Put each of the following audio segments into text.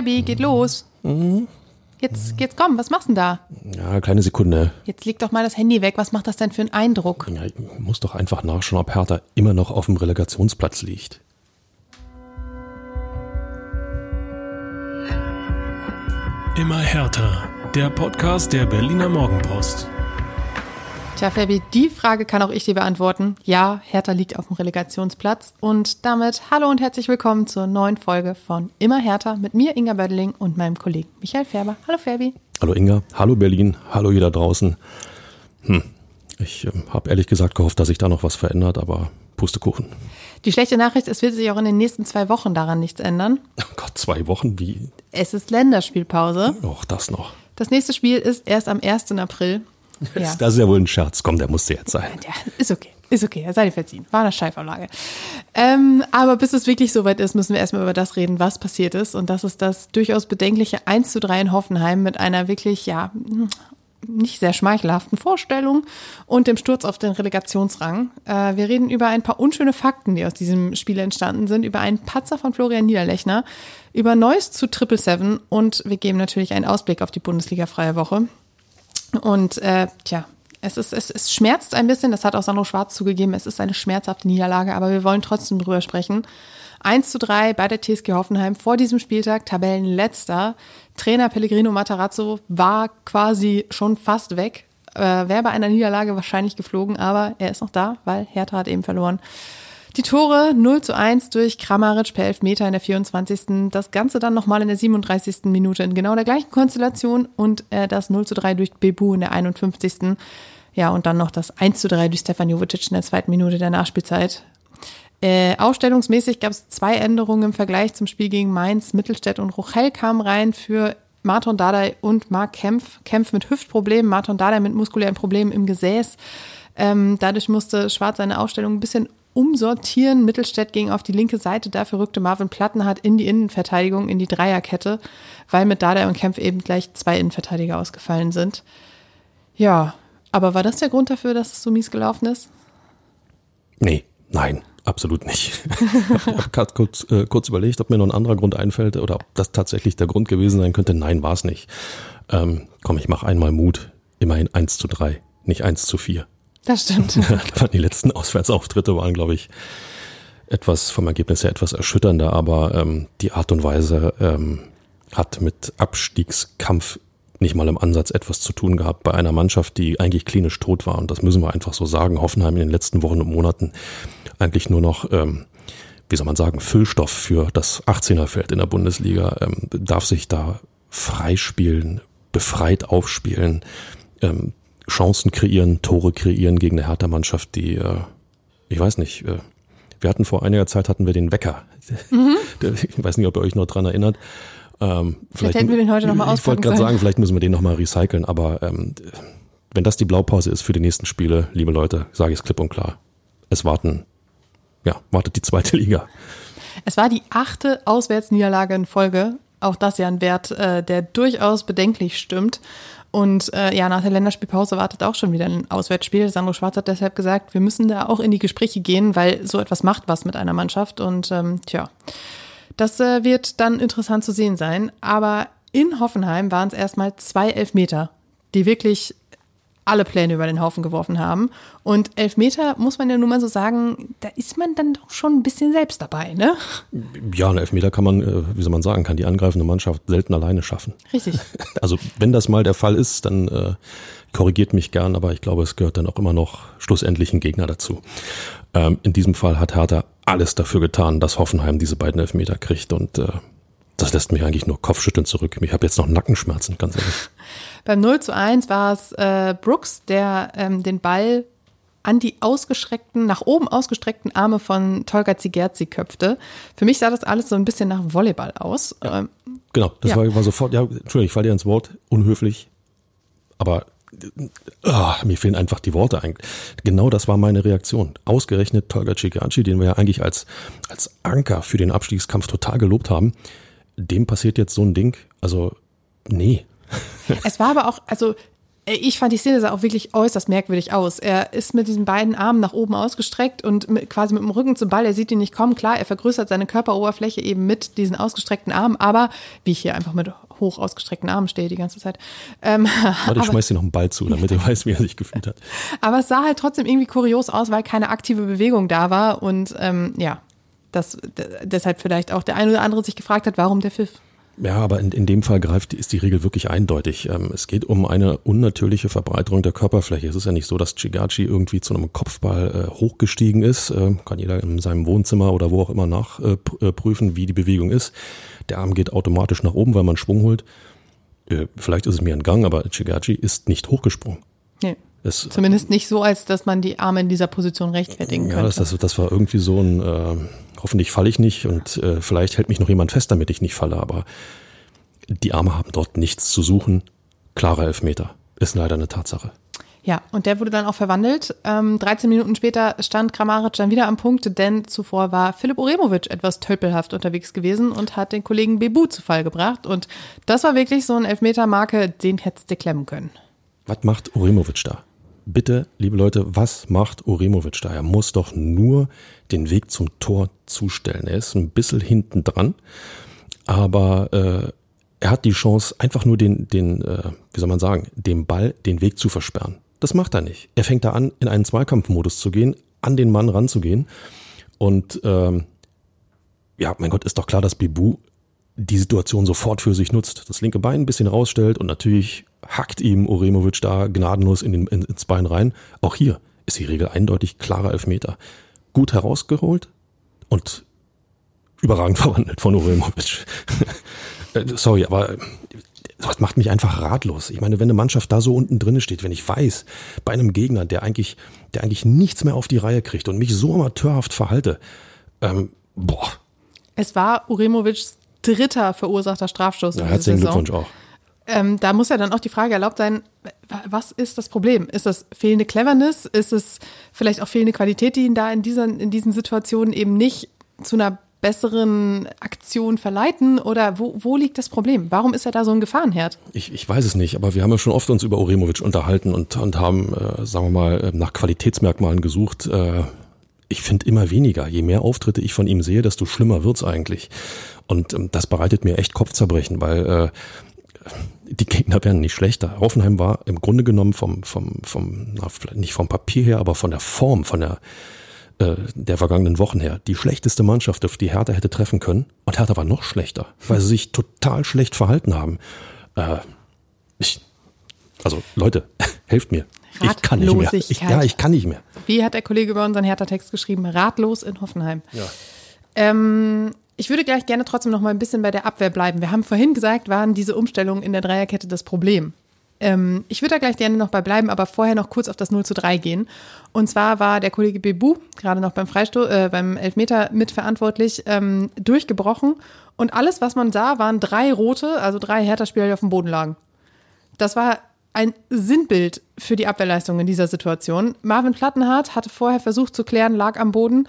Fabi, geht los. Jetzt, jetzt komm, was machst du denn da? Ja, kleine Sekunde. Jetzt leg doch mal das Handy weg. Was macht das denn für einen Eindruck? Ja, ich muss doch einfach nachschauen, ob Hertha immer noch auf dem Relegationsplatz liegt. Immer härter. Der Podcast der Berliner Morgenpost. Tja, Fabi, die Frage kann auch ich dir beantworten. Ja, Hertha liegt auf dem Relegationsplatz. Und damit hallo und herzlich willkommen zur neuen Folge von Immer Hertha mit mir, Inga Bödeling, und meinem Kollegen Michael Färber. Hallo, Fabi. Hallo Inga, hallo Berlin, hallo jeder draußen. Hm, ich äh, habe ehrlich gesagt gehofft, dass sich da noch was verändert, aber Pustekuchen. Die schlechte Nachricht, es wird sich auch in den nächsten zwei Wochen daran nichts ändern. Oh Gott, zwei Wochen, wie? Es ist Länderspielpause. Och, das noch. Das nächste Spiel ist erst am 1. April. Ja. Das ist ja wohl ein Scherz. Komm, der musste jetzt sein. Ja, ist okay. Ist okay, sei dir verziehen. War eine Scheifauflage. Ähm, aber bis es wirklich soweit ist, müssen wir erstmal über das reden, was passiert ist. Und das ist das durchaus bedenkliche 1 zu 3 in Hoffenheim mit einer wirklich, ja, nicht sehr schmeichelhaften Vorstellung und dem Sturz auf den Relegationsrang. Äh, wir reden über ein paar unschöne Fakten, die aus diesem Spiel entstanden sind, über einen Patzer von Florian Niederlechner, über Neues zu Triple Seven und wir geben natürlich einen Ausblick auf die Bundesliga-freie Woche. Und äh, tja, es, ist, es, es schmerzt ein bisschen, das hat auch Sandro Schwarz zugegeben, es ist eine schmerzhafte Niederlage, aber wir wollen trotzdem drüber sprechen. 1 zu 3 bei der TSG Hoffenheim vor diesem Spieltag, Tabellenletzter. Trainer Pellegrino Matarazzo war quasi schon fast weg, äh, wäre bei einer Niederlage wahrscheinlich geflogen, aber er ist noch da, weil Hertha hat eben verloren. Die Tore 0 zu 1 durch Kramaric per Elfmeter in der 24. Das Ganze dann nochmal in der 37. Minute in genau der gleichen Konstellation und äh, das 0 zu 3 durch Bebu in der 51. Ja, und dann noch das 1 zu 3 durch Stefan Jovic in der zweiten Minute der Nachspielzeit. Äh, aufstellungsmäßig gab es zwei Änderungen im Vergleich zum Spiel gegen Mainz. Mittelstädt und Rochel kamen rein für Martin Dardai und Marc Kempf. Kempf mit Hüftproblemen, Martin Dardai mit muskulären Problemen im Gesäß. Ähm, dadurch musste Schwarz seine Aufstellung ein bisschen umsortieren. Mittelstädt ging auf die linke Seite, dafür rückte Marvin Plattenhardt in die Innenverteidigung, in die Dreierkette, weil mit Dardai und Kempf eben gleich zwei Innenverteidiger ausgefallen sind. Ja, aber war das der Grund dafür, dass es so mies gelaufen ist? Nee, nein, absolut nicht. ich habe gerade kurz, äh, kurz überlegt, ob mir noch ein anderer Grund einfällt oder ob das tatsächlich der Grund gewesen sein könnte. Nein, war es nicht. Ähm, komm, ich mache einmal Mut. Immerhin 1 zu 3, nicht 1 zu 4. Das stimmt. die letzten Auswärtsauftritte waren, glaube ich, etwas vom Ergebnis her etwas erschütternder, aber ähm, die Art und Weise ähm, hat mit Abstiegskampf nicht mal im Ansatz etwas zu tun gehabt bei einer Mannschaft, die eigentlich klinisch tot war. Und das müssen wir einfach so sagen. Hoffenheim in den letzten Wochen und Monaten eigentlich nur noch, ähm, wie soll man sagen, Füllstoff für das 18er-Feld in der Bundesliga, ähm, darf sich da freispielen, befreit aufspielen, ähm, Chancen kreieren, Tore kreieren gegen eine Hertha-Mannschaft, die, äh, ich weiß nicht, äh, wir hatten vor einiger Zeit hatten wir den Wecker. Mhm. Ich weiß nicht, ob ihr euch noch dran erinnert. Ähm, vielleicht, vielleicht hätten wir den heute nochmal Ich wollte gerade sagen, vielleicht müssen wir den nochmal recyceln, aber ähm, wenn das die Blaupause ist für die nächsten Spiele, liebe Leute, sage ich es klipp und klar. Es warten, ja, wartet die zweite Liga. Es war die achte Auswärtsniederlage in Folge. Auch das ja ein Wert, äh, der durchaus bedenklich stimmt. Und äh, ja, nach der Länderspielpause wartet auch schon wieder ein Auswärtsspiel. Sandro Schwarz hat deshalb gesagt, wir müssen da auch in die Gespräche gehen, weil so etwas macht was mit einer Mannschaft. Und ähm, tja, das äh, wird dann interessant zu sehen sein. Aber in Hoffenheim waren es erstmal zwei Elfmeter, die wirklich alle Pläne über den Haufen geworfen haben. Und Elfmeter, muss man ja nun mal so sagen, da ist man dann doch schon ein bisschen selbst dabei, ne? Ja, ein Elfmeter kann man, äh, wie soll man sagen, kann die angreifende Mannschaft selten alleine schaffen. Richtig. Also wenn das mal der Fall ist, dann äh, korrigiert mich gern, aber ich glaube, es gehört dann auch immer noch schlussendlich ein Gegner dazu. Ähm, in diesem Fall hat Hertha alles dafür getan, dass Hoffenheim diese beiden Elfmeter kriegt und äh, das lässt mich eigentlich nur Kopfschütteln zurück. Ich habe jetzt noch Nackenschmerzen, ganz ehrlich. Beim 0 zu 1 war es äh, Brooks, der ähm, den Ball an die ausgestreckten, nach oben ausgestreckten Arme von Tolga Zigerzi köpfte. Für mich sah das alles so ein bisschen nach Volleyball aus. Ja, ähm, genau, das ja. war, war, sofort, ja, Entschuldigung, ich falle dir ins Wort, unhöflich, aber oh, mir fehlen einfach die Worte eigentlich. Genau das war meine Reaktion. Ausgerechnet Tolga Cigerci, den wir ja eigentlich als, als Anker für den Abstiegskampf total gelobt haben, dem passiert jetzt so ein Ding. Also, nee. Es war aber auch, also Ich fand die Szene sah auch wirklich äußerst merkwürdig aus. Er ist mit diesen beiden Armen nach oben ausgestreckt und mit, quasi mit dem Rücken zum Ball. Er sieht ihn nicht kommen. Klar, er vergrößert seine Körperoberfläche eben mit diesen ausgestreckten Armen, aber wie ich hier einfach mit hoch ausgestreckten Armen stehe die ganze Zeit. Ähm, Warte, ich schmeiß dir noch einen Ball zu, damit er weiß, wie er sich gefühlt hat. Aber es sah halt trotzdem irgendwie kurios aus, weil keine aktive Bewegung da war und ähm, ja, das deshalb vielleicht auch der eine oder andere sich gefragt hat, warum der Pfiff. Ja, aber in, in dem Fall greift, ist die Regel wirklich eindeutig. Ähm, es geht um eine unnatürliche Verbreiterung der Körperfläche. Es ist ja nicht so, dass Chigachi irgendwie zu einem Kopfball äh, hochgestiegen ist. Äh, kann jeder in seinem Wohnzimmer oder wo auch immer nachprüfen, äh, wie die Bewegung ist. Der Arm geht automatisch nach oben, weil man Schwung holt. Äh, vielleicht ist es mir entgangen, aber Chigachi ist nicht hochgesprungen. Nee. Es, Zumindest nicht so, als dass man die Arme in dieser Position rechtfertigen könnte. Ja, das, das, das war irgendwie so ein, äh, hoffentlich falle ich nicht und äh, vielleicht hält mich noch jemand fest, damit ich nicht falle, aber die Arme haben dort nichts zu suchen. Klarer Elfmeter. Ist leider eine Tatsache. Ja, und der wurde dann auch verwandelt. Ähm, 13 Minuten später stand Kramaric dann wieder am Punkt, denn zuvor war Philipp Uremovic etwas tölpelhaft unterwegs gewesen und hat den Kollegen Bebu zu Fall gebracht. Und das war wirklich so ein Elfmeter-Marke, den hättest du klemmen können. Was macht Uremovic da? Bitte, liebe Leute, was macht Uremovic da? Er muss doch nur den Weg zum Tor zustellen. Er ist ein bisschen hinten dran, aber äh, er hat die Chance, einfach nur den, den, äh, wie soll man sagen, dem Ball den Weg zu versperren. Das macht er nicht. Er fängt da an, in einen Zweikampfmodus zu gehen, an den Mann ranzugehen. Und ähm, ja, mein Gott, ist doch klar, dass Bibu die Situation sofort für sich nutzt. Das linke Bein ein bisschen rausstellt und natürlich hackt ihm Uremovic da gnadenlos in den, in, ins Bein rein. Auch hier ist die Regel eindeutig klarer Elfmeter. Gut herausgeholt und überragend verwandelt von Uremovic. Äh, sorry, aber das macht mich einfach ratlos. Ich meine, wenn eine Mannschaft da so unten drin steht, wenn ich weiß, bei einem Gegner, der eigentlich, der eigentlich nichts mehr auf die Reihe kriegt und mich so amateurhaft verhalte, ähm, boah. Es war Uremovics dritter verursachter Strafstoß. Ja, herzlichen Glückwunsch auch. Ähm, da muss ja dann auch die Frage erlaubt sein, was ist das Problem? Ist das fehlende Cleverness? Ist es vielleicht auch fehlende Qualität, die ihn da in, dieser, in diesen Situationen eben nicht zu einer besseren Aktion verleiten? Oder wo, wo liegt das Problem? Warum ist er da so ein Gefahrenherd? Ich, ich weiß es nicht, aber wir haben ja schon oft uns über Uremovic unterhalten und, und haben, äh, sagen wir mal, äh, nach Qualitätsmerkmalen gesucht. Äh, ich finde immer weniger. Je mehr Auftritte ich von ihm sehe, desto schlimmer wird's eigentlich. Und ähm, das bereitet mir echt Kopfzerbrechen, weil äh, die Gegner werden nicht schlechter. Hoffenheim war im Grunde genommen vom, vom, vom na, vielleicht nicht vom Papier her, aber von der Form, von der, äh, der vergangenen Wochen her, die schlechteste Mannschaft, auf die Hertha hätte treffen können. Und Hertha war noch schlechter, weil sie sich total schlecht verhalten haben. Äh, ich, also Leute, helft mir. Ich kann nicht mehr. Ich, ja, ich kann nicht mehr. Wie hat der Kollege über unseren Hertha-Text geschrieben? Ratlos in Hoffenheim. Ja. Ähm, ich würde gleich gerne trotzdem noch mal ein bisschen bei der Abwehr bleiben. Wir haben vorhin gesagt, waren diese Umstellungen in der Dreierkette das Problem. Ähm, ich würde da gleich gerne noch bei bleiben, aber vorher noch kurz auf das 0 zu 3 gehen. Und zwar war der Kollege Bebu, gerade noch beim Freistoß, äh, beim Elfmeter mitverantwortlich, ähm, durchgebrochen. Und alles, was man sah, waren drei rote, also drei Hertha-Spieler, die auf dem Boden lagen. Das war ein Sinnbild für die Abwehrleistung in dieser Situation. Marvin Plattenhardt hatte vorher versucht zu klären, lag am Boden.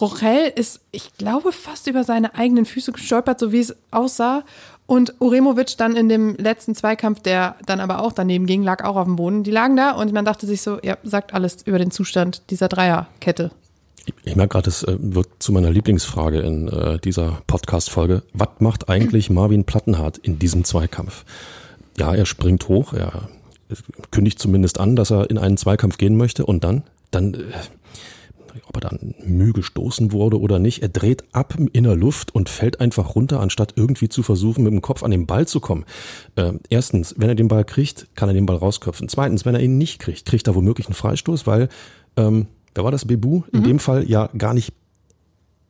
Rochel ist, ich glaube, fast über seine eigenen Füße gestolpert, so wie es aussah. Und Uremovic dann in dem letzten Zweikampf, der dann aber auch daneben ging, lag auch auf dem Boden. Die lagen da und man dachte sich so, ja, sagt alles über den Zustand dieser Dreierkette. Ich merke gerade, es äh, wird zu meiner Lieblingsfrage in äh, dieser Podcast-Folge. Was macht eigentlich Marvin Plattenhardt in diesem Zweikampf? Ja, er springt hoch, er kündigt zumindest an, dass er in einen Zweikampf gehen möchte und dann, dann äh, ob er dann Mühe gestoßen wurde oder nicht, er dreht ab in der Luft und fällt einfach runter, anstatt irgendwie zu versuchen, mit dem Kopf an den Ball zu kommen. Äh, erstens, wenn er den Ball kriegt, kann er den Ball rausköpfen. Zweitens, wenn er ihn nicht kriegt, kriegt er womöglich einen Freistoß, weil, ähm, wer war das, Bebu? In mhm. dem Fall ja gar nicht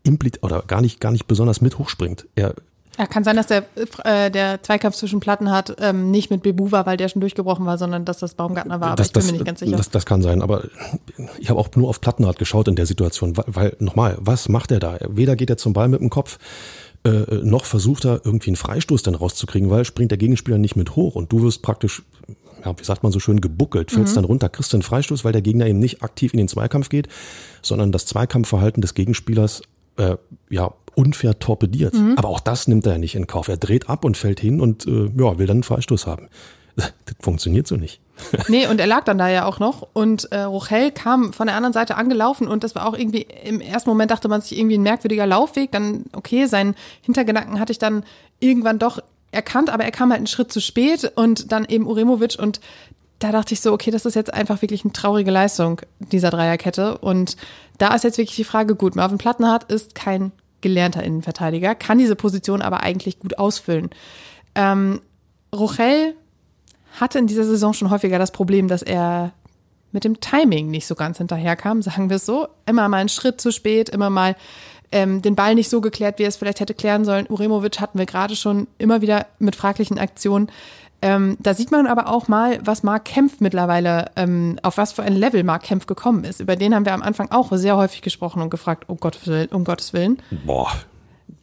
implit oder gar nicht, gar nicht besonders mit hochspringt. Er ja, kann sein, dass der, äh, der Zweikampf zwischen Platten hat ähm, nicht mit Bebu war, weil der schon durchgebrochen war, sondern dass das Baumgartner war. Aber das, ich bin das, mir nicht ganz sicher. Das, das kann sein, aber ich habe auch nur auf Plattenhardt geschaut in der Situation, weil, weil nochmal, was macht er da? Weder geht er zum Ball mit dem Kopf, äh, noch versucht er irgendwie einen Freistoß dann rauszukriegen, weil springt der Gegenspieler nicht mit hoch und du wirst praktisch, ja, wie sagt man so schön, gebuckelt, fällst mhm. dann runter, kriegst einen Freistoß, weil der Gegner eben nicht aktiv in den Zweikampf geht, sondern das Zweikampfverhalten des Gegenspielers äh, ja unfair torpediert. Mhm. Aber auch das nimmt er ja nicht in Kauf. Er dreht ab und fällt hin und äh, ja, will dann einen Freistoß haben. Das funktioniert so nicht. Nee, und er lag dann da ja auch noch. Und äh, Rochel kam von der anderen Seite angelaufen und das war auch irgendwie, im ersten Moment dachte man sich irgendwie ein merkwürdiger Laufweg. Dann, okay, seinen Hintergedanken hatte ich dann irgendwann doch erkannt, aber er kam halt einen Schritt zu spät und dann eben Uremovic und da dachte ich so, okay, das ist jetzt einfach wirklich eine traurige Leistung dieser Dreierkette. Und da ist jetzt wirklich die Frage, gut, Marvin Plattenhardt ist kein gelernter Innenverteidiger, kann diese Position aber eigentlich gut ausfüllen. Ähm, Rochel hatte in dieser Saison schon häufiger das Problem, dass er mit dem Timing nicht so ganz hinterherkam, sagen wir es so. Immer mal einen Schritt zu spät, immer mal ähm, den Ball nicht so geklärt, wie er es vielleicht hätte klären sollen. Uremovic hatten wir gerade schon immer wieder mit fraglichen Aktionen. Ähm, da sieht man aber auch mal, was Mark Kempf mittlerweile, ähm, auf was für ein Level Mark Kempf gekommen ist. Über den haben wir am Anfang auch sehr häufig gesprochen und gefragt, um Gottes Willen. Um Gottes Willen. Boah.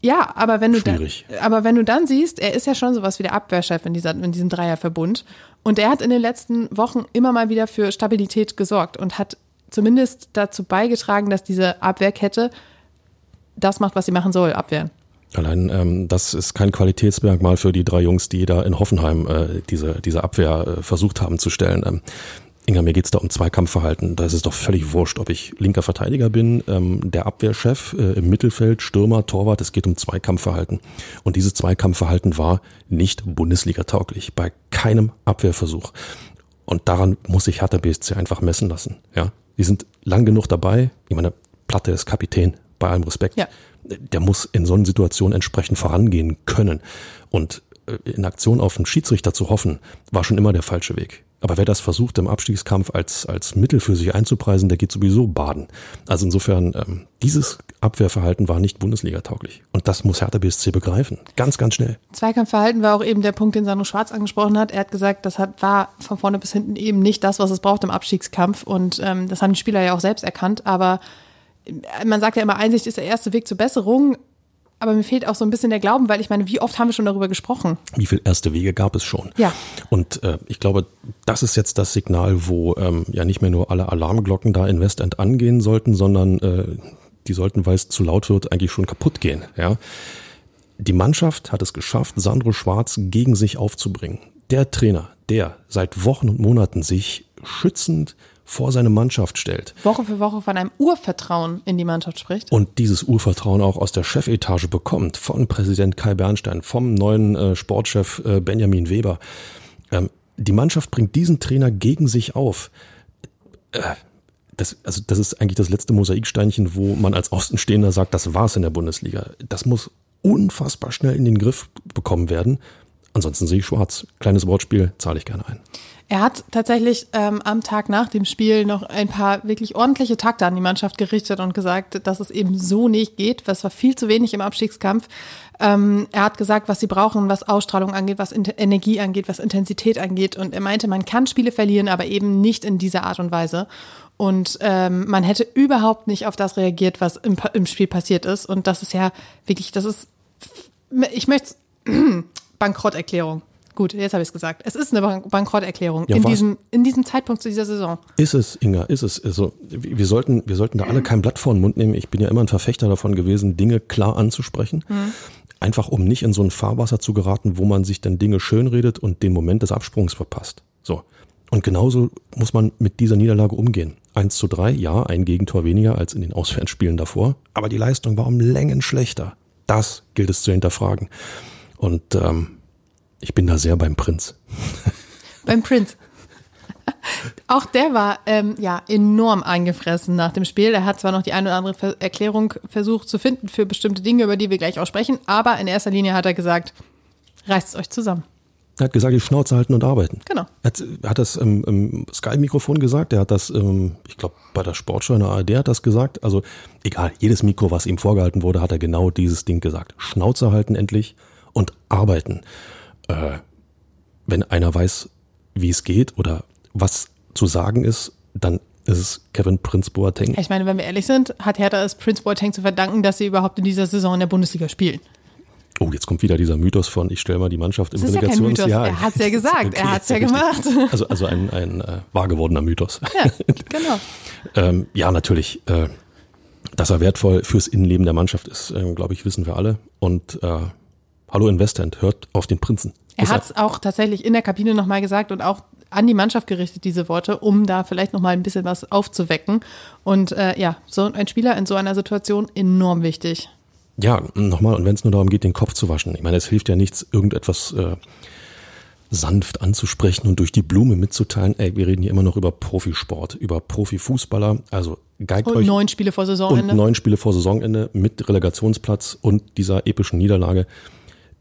Ja, aber wenn du Schwierig. dann, aber wenn du dann siehst, er ist ja schon sowas wie der Abwehrchef in, dieser, in diesem Dreierverbund und er hat in den letzten Wochen immer mal wieder für Stabilität gesorgt und hat zumindest dazu beigetragen, dass diese Abwehrkette das macht, was sie machen soll, abwehren. Allein ähm, das ist kein Qualitätsmerkmal für die drei Jungs, die da in Hoffenheim äh, diese, diese Abwehr äh, versucht haben zu stellen. Ähm, Inga, mir geht's da um Zweikampfverhalten. Da ist es doch völlig wurscht, ob ich linker Verteidiger bin, ähm, der Abwehrchef äh, im Mittelfeld, Stürmer, Torwart. Es geht um Zweikampfverhalten. Und dieses Zweikampfverhalten war nicht Bundesliga-tauglich. Bei keinem Abwehrversuch. Und daran muss sich Hertha BSC einfach messen lassen. Ja, die sind lang genug dabei. Ich meine, Platte ist Kapitän, bei allem Respekt. Ja. Der muss in so einer Situation entsprechend vorangehen können. Und äh, in Aktion auf einen Schiedsrichter zu hoffen, war schon immer der falsche Weg. Aber wer das versucht, im Abstiegskampf als, als Mittel für sich einzupreisen, der geht sowieso baden. Also insofern, ähm, dieses Abwehrverhalten war nicht Bundesliga-tauglich. Und das muss Hertha BSC begreifen. Ganz, ganz schnell. Zweikampfverhalten war auch eben der Punkt, den Sandro Schwarz angesprochen hat. Er hat gesagt, das hat, war von vorne bis hinten eben nicht das, was es braucht im Abstiegskampf. Und ähm, das haben die Spieler ja auch selbst erkannt. Aber man sagt ja immer, Einsicht ist der erste Weg zur Besserung. Aber mir fehlt auch so ein bisschen der Glauben, weil ich meine, wie oft haben wir schon darüber gesprochen? Wie viele erste Wege gab es schon? Ja. Und äh, ich glaube, das ist jetzt das Signal, wo ähm, ja nicht mehr nur alle Alarmglocken da in Westend angehen sollten, sondern äh, die sollten, weil es zu laut wird, eigentlich schon kaputt gehen. Ja. Die Mannschaft hat es geschafft, Sandro Schwarz gegen sich aufzubringen. Der Trainer, der seit Wochen und Monaten sich schützend vor seine Mannschaft stellt Woche für Woche von einem Urvertrauen in die Mannschaft spricht. und dieses Urvertrauen auch aus der Chefetage bekommt, von Präsident Kai Bernstein, vom neuen äh, Sportchef äh, Benjamin Weber. Ähm, die Mannschaft bringt diesen Trainer gegen sich auf. Äh, das, also das ist eigentlich das letzte Mosaiksteinchen, wo man als Außenstehender sagt, das war's in der Bundesliga. Das muss unfassbar schnell in den Griff bekommen werden. Ansonsten sehe ich schwarz. Kleines Wortspiel, zahle ich gerne ein. Er hat tatsächlich ähm, am Tag nach dem Spiel noch ein paar wirklich ordentliche Takte an die Mannschaft gerichtet und gesagt, dass es eben so nicht geht. Das war viel zu wenig im Abstiegskampf. Ähm, er hat gesagt, was sie brauchen, was Ausstrahlung angeht, was Int Energie angeht, was Intensität angeht. Und er meinte, man kann Spiele verlieren, aber eben nicht in dieser Art und Weise. Und ähm, man hätte überhaupt nicht auf das reagiert, was im, im Spiel passiert ist. Und das ist ja wirklich, das ist, ich möchte Bankrotterklärung. Gut, jetzt habe ich es gesagt. Es ist eine Bank Bankrotterklärung Ja, in, was? diesem, in diesem Zeitpunkt zu dieser Saison. Ist es, Inga, ist es. Also wir sollten, wir sollten da alle kein Blatt vor den Mund nehmen. Ich bin ja immer ein Verfechter davon gewesen, Dinge klar anzusprechen. Einfach um nicht in so ein Fahrwasser zu geraten, wo man sich dann Dinge schönredet und den Moment des Absprungs verpasst. So. Und genauso muss man mit dieser Niederlage umgehen. 1 zu 3, ja, ein Gegentor weniger als in den Auswärtsspielen davor. Aber die Leistung war um Längen schlechter. Das gilt es zu hinterfragen. Und ähm, ich bin da sehr beim Prinz. Beim Prince. Auch der war ähm, ja enorm eingefressen nach dem Spiel. Er hat zwar noch die eine oder andere Erklärung versucht zu finden für bestimmte Dinge, über die wir gleich auch sprechen, aber in erster Linie hat er gesagt, reißt es euch zusammen. Er hat gesagt, die Schnauze halten und arbeiten. Genau. Er hat, er hat das im, im Sky-Mikrofon gesagt, er hat das, ähm, ich glaube, bei der Sportschau in der ARD hat das gesagt. Also egal, jedes Mikro, was ihm vorgehalten wurde, hat er genau dieses Ding gesagt. Schnauze halten endlich und arbeiten. Äh, wenn einer weiß, wie es geht oder was zu sagen ist, dann ist es Kevin Prince Boateng. Ich meine, wenn wir ehrlich sind, hat Hertha es Prince Boateng zu verdanken, dass sie überhaupt in dieser Saison in der Bundesliga spielen. Oh, jetzt kommt wieder dieser Mythos von, ich stelle mal die Mannschaft im ja. Relegationsjahr. Er hat's ja gesagt. Okay, Er hat's ja richtig. gemacht. Also, also ein, ein äh, wahr gewordener Mythos. Ja, genau. Ähm, ja, natürlich. Äh, dass er wertvoll fürs Innenleben der Mannschaft ist, äh, glaube ich, wissen wir alle. Und äh, hallo Investment, hört auf den Prinzen. Er hat es auch tatsächlich in der Kabine nochmal gesagt und auch an die Mannschaft gerichtet, diese Worte, um da vielleicht nochmal ein bisschen was aufzuwecken. Und äh, ja, so ein Spieler in so einer Situation enorm wichtig. Ja, nochmal, und wenn es nur darum geht, den Kopf zu waschen. Ich meine, es hilft ja nichts, irgendetwas äh, sanft anzusprechen und durch die Blume mitzuteilen, ey, wir reden hier immer noch über Profisport, über Profifußballer, also geigt und euch. neun Spiele vor Saisonende. Und neun Spiele vor Saisonende mit Relegationsplatz und dieser epischen Niederlage.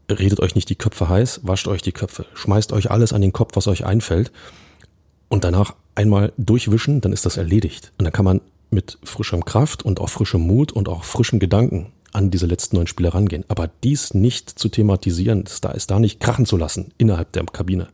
Redet euch nicht die Köpfe heiß, wascht euch die Köpfe, schmeißt euch alles an den Kopf, was euch einfällt und danach einmal durchwischen, dann ist das erledigt. Und dann kann man mit frischem Kraft und auch frischem Mut und auch frischen Gedanken an diese letzten neun Spiele rangehen. Aber dies nicht zu thematisieren, da, ist da nicht krachen zu lassen innerhalb der Kabine,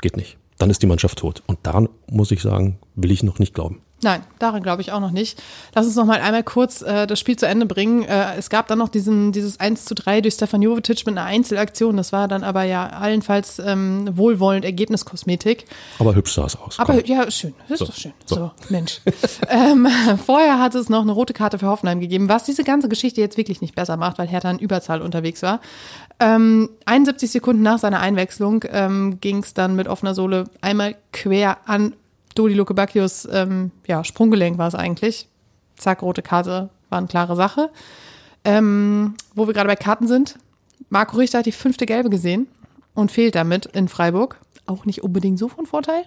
geht nicht. Dann ist die Mannschaft tot. Und daran muss ich sagen, will ich noch nicht glauben. Nein, daran glaube ich auch noch nicht. Lass uns noch mal einmal kurz äh, das Spiel zu Ende bringen. Äh, es gab dann noch diesen, dieses 1 zu 3 durch Stefan Jovetic mit einer Einzelaktion. Das war dann aber ja allenfalls ähm, wohlwollend Ergebniskosmetik. Aber hübsch sah es aus. Aber Komm. ja, schön. Ist So, doch schön. So, so. Mensch. ähm, vorher hat es noch eine rote Karte für Hoffenheim gegeben, was diese ganze Geschichte jetzt wirklich nicht besser macht, weil Hertha in Überzahl unterwegs war. Ähm, 71 Sekunden nach seiner Einwechslung ähm, ging es dann mit offener Sohle einmal quer an Dodi Lukebakius ähm, ja, Sprunggelenk war es eigentlich. Zack, rote Karte, war eine klare Sache. Ähm, wo wir gerade bei Karten sind, Marco Richter hat die fünfte Gelbe gesehen und fehlt damit in Freiburg. Auch nicht unbedingt so von Vorteil.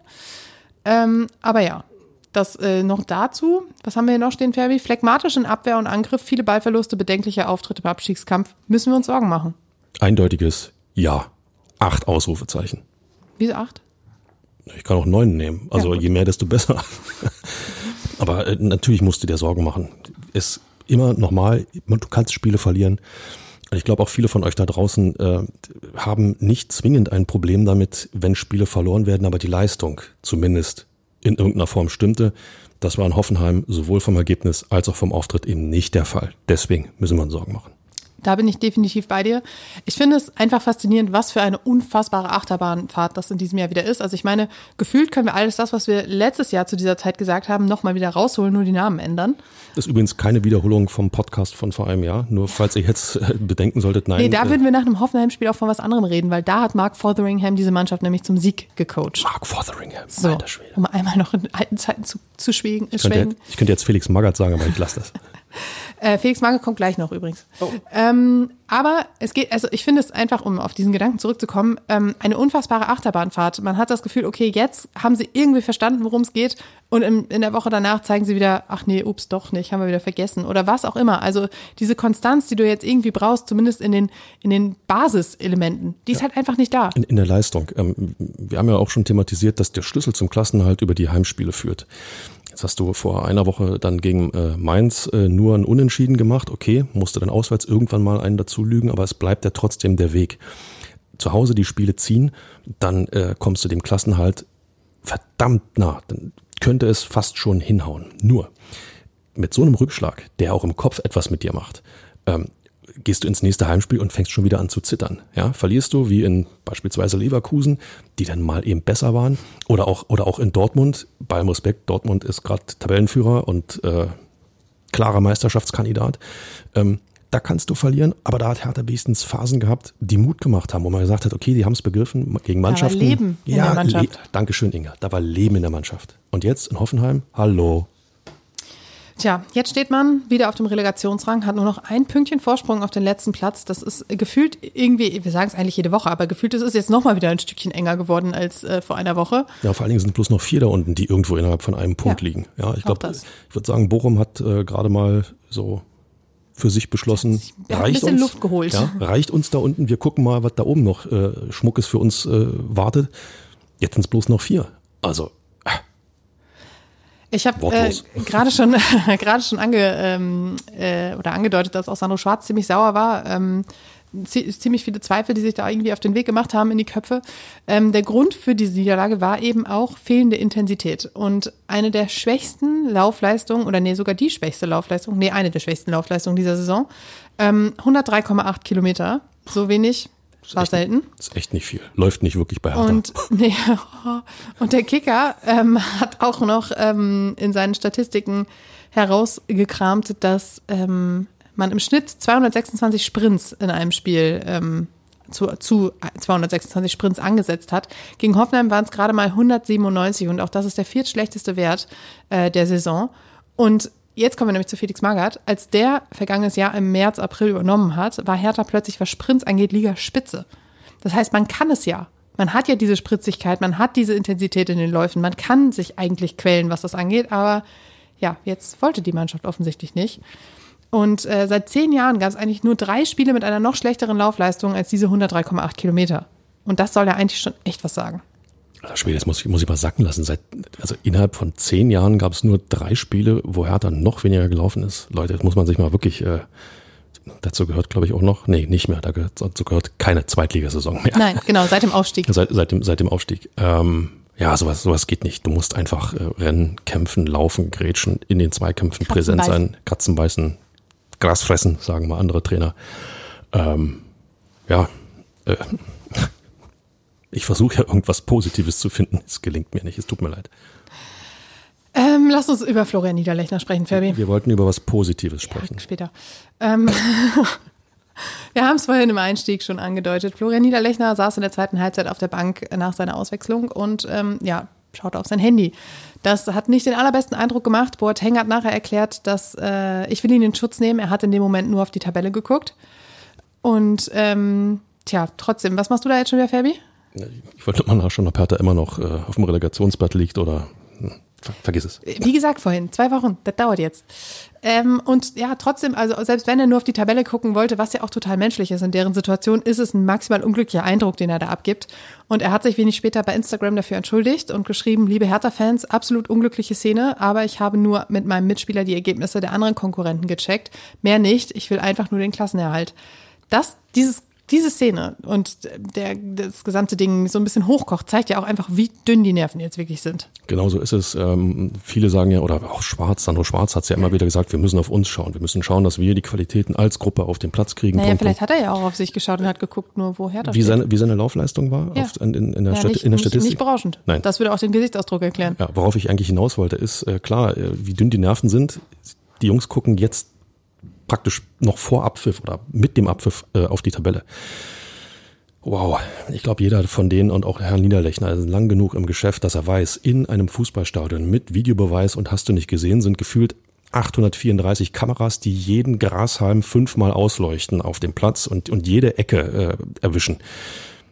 Ähm, aber ja, das äh, noch dazu. Was haben wir hier noch stehen, Ferbi? Phlegmatisch in Abwehr und Angriff, viele Ballverluste, bedenkliche Auftritte beim Abstiegskampf. Müssen wir uns Sorgen machen. Eindeutiges Ja. Acht Ausrufezeichen. Wieso acht? Ich kann auch neun nehmen. Also Ja, je mehr, desto besser. Aber äh, natürlich musst du dir Sorgen machen. Ist immer man- du kannst Spiele verlieren. Und ich glaube auch viele von euch da draußen äh, haben nicht zwingend ein Problem damit, wenn Spiele verloren werden, aber die Leistung zumindest in irgendeiner Form stimmte. Das war in Hoffenheim sowohl vom Ergebnis als auch vom Auftritt eben nicht der Fall. Deswegen müssen wir uns Sorgen machen. Da bin ich definitiv bei dir. Ich finde es einfach faszinierend, was für eine unfassbare Achterbahnfahrt das in diesem Jahr wieder ist. Also ich meine, gefühlt können wir alles das, was wir letztes Jahr zu dieser Zeit gesagt haben, nochmal wieder rausholen, nur die Namen ändern. Das ist übrigens keine Wiederholung vom Podcast von vor einem Jahr. Nur falls ihr jetzt äh, bedenken solltet, nein. Nee, da äh, würden wir nach einem Hoffenheim-Spiel auch von was anderem reden, weil da hat Mark Fotheringham diese Mannschaft nämlich zum Sieg gecoacht. Mark Fotheringham, So, alter Schwede. um einmal noch in alten Zeiten zu, zu schwägen, äh, Ich könnte, jetzt- ich könnte jetzt Felix Magath sagen, aber ich lasse das. Äh, Felix Magath kommt gleich noch übrigens. Ähm, aber es geht, also ich finde es einfach, um auf diesen Gedanken zurückzukommen, ähm, eine unfassbare Achterbahnfahrt. Man hat das Gefühl, okay, jetzt haben sie irgendwie verstanden, worum es geht und im, in der Woche danach zeigen sie wieder, ach nee, ups, doch nicht, haben wir wieder vergessen oder was auch immer. Also diese Konstanz, die du jetzt irgendwie brauchst, zumindest in den, in den Basiselementen, die ist halt einfach nicht da. In, in der Leistung. Ähm, wir haben ja auch schon thematisiert, dass der Schlüssel zum Klassenhalt über die Heimspiele führt. Jetzt hast du vor einer Woche dann gegen äh, Mainz äh, nur ein Unentschieden gemacht. Okay, musste dann auswärts irgendwann mal einen dazu lügen, aber es bleibt ja trotzdem der Weg. Zu Hause die Spiele ziehen, dann äh, kommst du dem Klassenhalt verdammt nah. Dann könnte es fast schon hinhauen. Nur mit so einem Rückschlag, der auch im Kopf etwas mit dir macht, ähm, gehst du ins nächste Heimspiel und fängst schon wieder an zu zittern. Ja, verlierst du wie in beispielsweise Leverkusen, die dann mal eben besser waren, oder auch oder auch in Dortmund. Beim Respekt, Dortmund ist gerade Tabellenführer und äh, klarer Meisterschaftskandidat. Ähm, da kannst du verlieren, aber da hat Hertha wenigstens Phasen gehabt, die Mut gemacht haben, wo man gesagt hat, okay, die haben es begriffen gegen Mannschaften. Leben in ja, der Mannschaft. Dankeschön, Inga. Da war Leben in der Mannschaft. Und jetzt in Hoffenheim, hallo. Tja, jetzt steht man wieder auf dem Relegationsrang, hat nur noch ein Pünktchen Vorsprung auf den letzten Platz. Das ist gefühlt irgendwie, wir sagen es eigentlich jede Woche, aber gefühlt ist es jetzt nochmal wieder ein Stückchen enger geworden als äh, vor einer Woche. Ja, vor allen Dingen sind bloß noch vier da unten, die irgendwo innerhalb von einem Punkt Ja, liegen. Ja, ich glaube, ich würde sagen, Bochum hat äh, gerade mal so für sich beschlossen, ein bisschen uns, Luft geholt. Ja, reicht uns da unten, wir gucken mal, was da oben noch äh, Schmuckes für uns äh, wartet. Jetzt sind es bloß noch vier. Also, Ich habe äh, gerade schon gerade schon ange, ähm, äh, oder angedeutet, dass auch Sandro Schwarz ziemlich sauer war. Ähm, zie- ziemlich viele Zweifel, die sich da irgendwie auf den Weg gemacht haben in die Köpfe. Ähm, der Grund für diese Niederlage war eben auch fehlende Intensität. Und eine der schwächsten Laufleistungen, oder nee, sogar die schwächste Laufleistung, nee, eine der schwächsten Laufleistungen dieser Saison, ähm, 103,8 Kilometer. So wenig war echt, selten. ist echt nicht viel. Läuft nicht wirklich bei Hertha. Und, nee, und der Kicker ähm, hat auch noch ähm, in seinen Statistiken herausgekramt, dass ähm, man im Schnitt 226 Sprints in einem Spiel ähm, zu, zu 226 Sprints angesetzt hat. Gegen Hoffenheim waren es gerade mal 197 und auch das ist der viertschlechteste Wert äh, der Saison. Und jetzt kommen wir nämlich zu Felix Magath. Als der vergangenes Jahr im März, April übernommen hat, war Hertha plötzlich, was Sprints angeht, Liga Spitze. Das heißt, man kann es ja. Man hat ja diese Spritzigkeit, man hat diese Intensität in den Läufen, man kann sich eigentlich quälen, was das angeht, aber ja, jetzt wollte die Mannschaft offensichtlich nicht. Und äh, seit zehn Jahren gab es eigentlich nur drei Spiele mit einer noch schlechteren Laufleistung als diese 103,8 Kilometer. Und das soll ja eigentlich schon echt was sagen. Also Schwede, das muss ich, muss ich mal sacken lassen. Seit, also innerhalb von zehn Jahren gab es nur drei Spiele, wo Hertha noch weniger gelaufen ist. Leute, das muss man sich mal wirklich, äh, dazu gehört glaube ich auch noch, nee, nicht mehr, dazu gehört keine Zweitligasaison mehr. Nein, genau, seit dem Aufstieg. Seit, seit, dem, seit dem Aufstieg. Ähm, ja, sowas, sowas geht nicht. Du musst einfach äh, rennen, kämpfen, laufen, grätschen, in den Zweikämpfen Katzen präsent beißen. sein, Katzen beißen, Gras fressen, sagen mal andere Trainer. Ähm, ja, äh, ich versuche ja irgendwas Positives zu finden. Es gelingt mir nicht, es tut mir leid. Ähm, lass uns über Florian Niederlechner sprechen, Fabi. Wir wollten über was Positives sprechen. Später. Ähm, wir haben es vorhin im Einstieg schon angedeutet. Florian Niederlechner saß in der zweiten Halbzeit auf der Bank nach seiner Auswechslung und ähm, ja, schaute auf sein Handy. Das hat nicht den allerbesten Eindruck gemacht. Boateng hat nachher erklärt, dass äh, ich will ihn in Schutz nehmen. Er hat in dem Moment nur auf die Tabelle geguckt. Und ähm, tja, trotzdem, was machst du da jetzt schon wieder, Fabi? Ich wollte mal nachschauen, ob Hertha immer noch äh, auf dem Relegationsblatt liegt oder hm, ver vergiss es. Wie gesagt vorhin, zwei Wochen, das dauert jetzt. Ähm, und ja, trotzdem, also selbst wenn er nur auf die Tabelle gucken wollte, was ja auch total menschlich ist in deren Situation, ist es ein maximal unglücklicher Eindruck, den er da abgibt. Und er hat sich wenig später bei Instagram dafür entschuldigt und geschrieben, liebe Hertha-Fans, absolut unglückliche Szene, aber ich habe nur mit meinem Mitspieler die Ergebnisse der anderen Konkurrenten gecheckt. Mehr nicht, ich will einfach nur den Klassenerhalt. Das, dieses diese Szene und der, das gesamte Ding so ein bisschen hochkocht, zeigt ja auch einfach, wie dünn die Nerven jetzt wirklich sind. Genau so ist es. Ähm, viele sagen ja, oder auch Schwarz, Sandro Schwarz hat es ja immer wieder gesagt, wir müssen auf uns schauen. Wir müssen schauen, dass wir die Qualitäten als Gruppe auf den Platz kriegen. Naja, Punkt, vielleicht hat er ja auch auf sich geschaut und hat geguckt, nur woher das wie seine, wie seine Laufleistung war Ja. auf, in, in, der ja, Stati- nicht, in der nicht, Statistik. nicht berauschend. Nein. Das würde auch den Gesichtsausdruck erklären. Ja, worauf ich eigentlich hinaus wollte, ist äh, klar, äh, wie dünn die Nerven sind. Die Jungs gucken jetzt praktisch noch vor Abpfiff oder mit dem Abpfiff äh, auf die Tabelle. Wow, ich glaube, jeder von denen und auch Herr Niederlechner ist lang genug im Geschäft, dass er weiß, in einem Fußballstadion mit Videobeweis und hast du nicht gesehen, sind gefühlt 834 Kameras, die jeden Grashalm fünfmal ausleuchten auf dem Platz und, und jede Ecke äh, erwischen.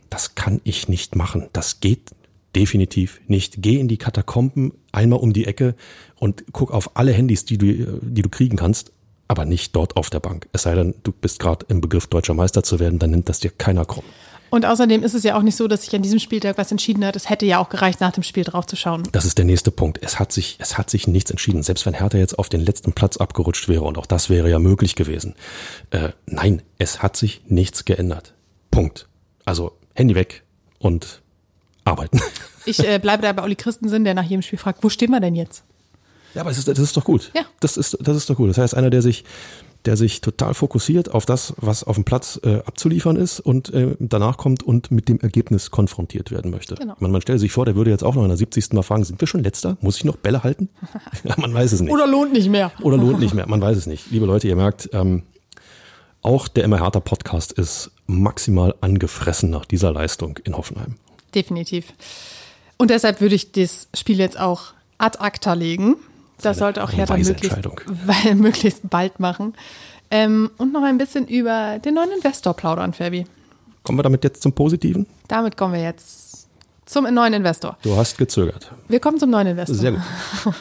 Das kann ich nicht machen. Das geht definitiv nicht. Geh in die Katakomben einmal um die Ecke und guck auf alle Handys, die du, äh, die du kriegen kannst, aber nicht dort auf der Bank. Es sei denn, du bist gerade im Begriff deutscher Meister zu werden, dann nimmt das dir keiner krumm. Und außerdem ist es ja auch nicht so, dass sich an diesem Spieltag was entschieden hat. Es hätte ja auch gereicht, nach dem Spiel drauf zu schauen. Das ist der nächste Punkt. Es hat sich, es hat sich nichts entschieden. Selbst wenn Hertha jetzt auf den letzten Platz abgerutscht wäre, und auch das wäre ja möglich gewesen. Äh, nein, es hat sich nichts geändert. Punkt. Also Handy weg und arbeiten. Ich äh, bleibe da bei Olli Christensen, der nach jedem Spiel fragt, wo stehen wir denn jetzt? Ja, aber ist, das ist doch gut. Ja. Das ist, das ist doch gut. Das heißt, einer, der sich, der sich total fokussiert auf das, was auf dem Platz äh, abzuliefern ist und äh, danach kommt und mit dem Ergebnis konfrontiert werden möchte. Genau. Man, man stellt sich vor, der würde jetzt auch noch in der 70. Mal fragen, sind wir schon letzter? Muss ich noch Bälle halten? man weiß es nicht. Oder lohnt nicht mehr. Oder lohnt nicht mehr. Man weiß es nicht. Liebe Leute, ihr merkt, ähm, auch der immer härter Podcast ist maximal angefressen nach dieser Leistung in Hoffenheim. Definitiv. Und deshalb würde ich das Spiel jetzt auch ad acta legen. Das eine- sollte auch Hertha möglichst, weil, möglichst bald machen. Ähm, und noch ein bisschen über den neuen Investor plaudern, Fabi. Kommen wir damit jetzt zum Positiven? Damit kommen wir jetzt zum neuen Investor. Du hast gezögert. Wir kommen zum neuen Investor. Sehr gut.